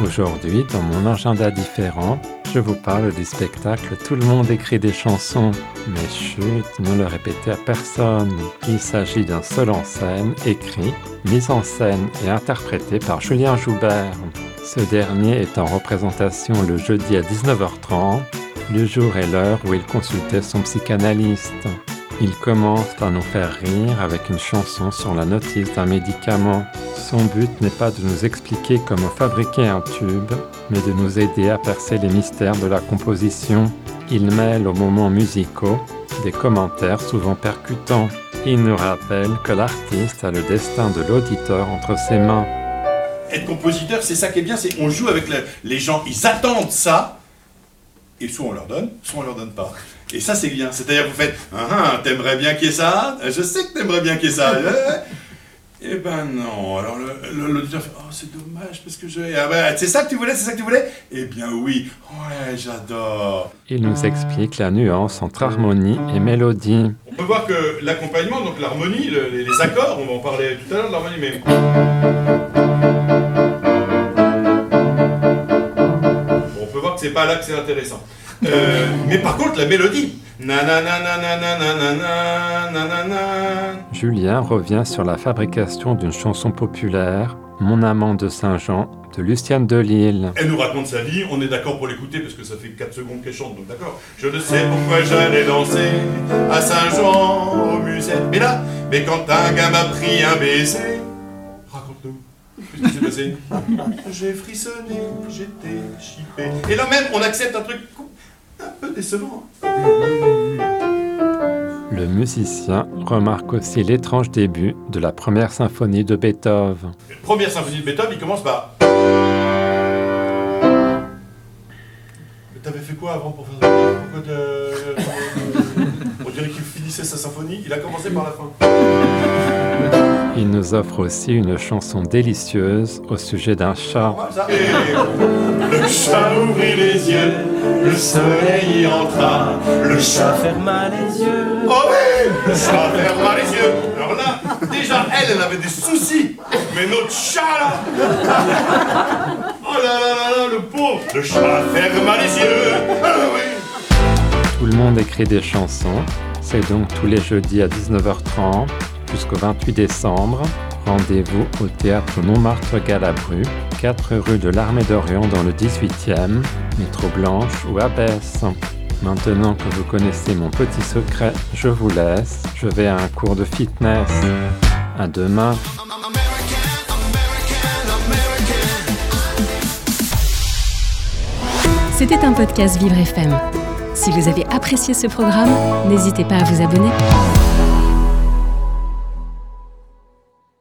Aujourd'hui, dans mon agenda différent, je vous parle du spectacle Tout le monde écrit des chansons. Mais chut, ne le répétez à personne. Il s'agit d'un seul en scène, écrit, mis en scène et interprété par Julien Joubert. Ce dernier est en représentation le jeudi à 19h30, le jour et l'heure où il consultait son psychanalyste. Il commence à nous faire rire avec une chanson sur la notice d'un médicament. Son but n'est pas de nous expliquer comment fabriquer un tube, mais de nous aider à percer les mystères de la composition. Il mêle aux moments musicaux des commentaires souvent percutants. Il nous rappelle que l'artiste a le destin de l'auditeur entre ses mains. Être compositeur, c'est ça qui est bien, c'est on joue avec le- les gens, ils attendent ça, et soit on leur donne, soit on leur donne pas. Et ça c'est bien, c'est-à-dire vous faites, ah ah, t'aimerais bien qu'il y ait ça? Je sais que t'aimerais bien qu'il y ait ça. Eh ben non, alors l'auditeur fait, oh c'est dommage parce que je... Ah ben, c'est ça que tu voulais, c'est ça que tu voulais? Eh bien oui, ouais j'adore. Il nous explique la nuance entre harmonie et mélodie. On peut voir que l'accompagnement, donc l'harmonie, le- les, les accords, on va en parler tout à l'heure de l'harmonie, mais... On peut voir que c'est pas là que c'est intéressant. Euh, mais par contre, la mélodie... Julien revient sur la fabrication d'une chanson populaire, Mon amant de Saint-Jean, de Lucienne Delille. Elle nous raconte sa vie, on est d'accord pour l'écouter parce que ça fait 4 secondes qu'elle chante, donc d'accord. Je ne sais pourquoi j'allais danser à Saint-Jean au musée. Mais là, mais quand un gars m'a pris un baiser, raconte-nous. Qu'est-ce qui s'est passé J'ai frissonné, j'étais chippé. Et là même, on accepte un truc peu décevant. Le musicien remarque aussi l'étrange début de la première symphonie de Beethoven. Première symphonie de Beethoven, il commence par. Mais t'avais fait quoi avant pour faire ça? Pourquoi t'as- On dirait qu'il finissait sa symphonie, il a commencé par la fin. Il nous offre aussi une chanson délicieuse au sujet d'un chat. Le chat ouvrit les yeux, le soleil y entra, le chat ferma les yeux. Oh oui, le chat ferma les yeux. Alors là, déjà elle, elle avait des soucis, mais notre chat là, oh là là là là, le pauvre, le chat ferma les yeux. Ah oui. Tout le monde écrit des chansons. C'est donc tous les jeudis à 19h30 jusqu'au 28 décembre. Rendez-vous au théâtre Montmartre Galabru, 4 rue de l'Armée d'Orient dans le 18e, métro Blanche ou Abbesse. Maintenant que vous connaissez mon petit secret, je vous laisse. Je vais à un cours de fitness. À demain. C'était un podcast Vivre FM. Si vous avez apprécié ce programme, n'hésitez pas à vous abonner.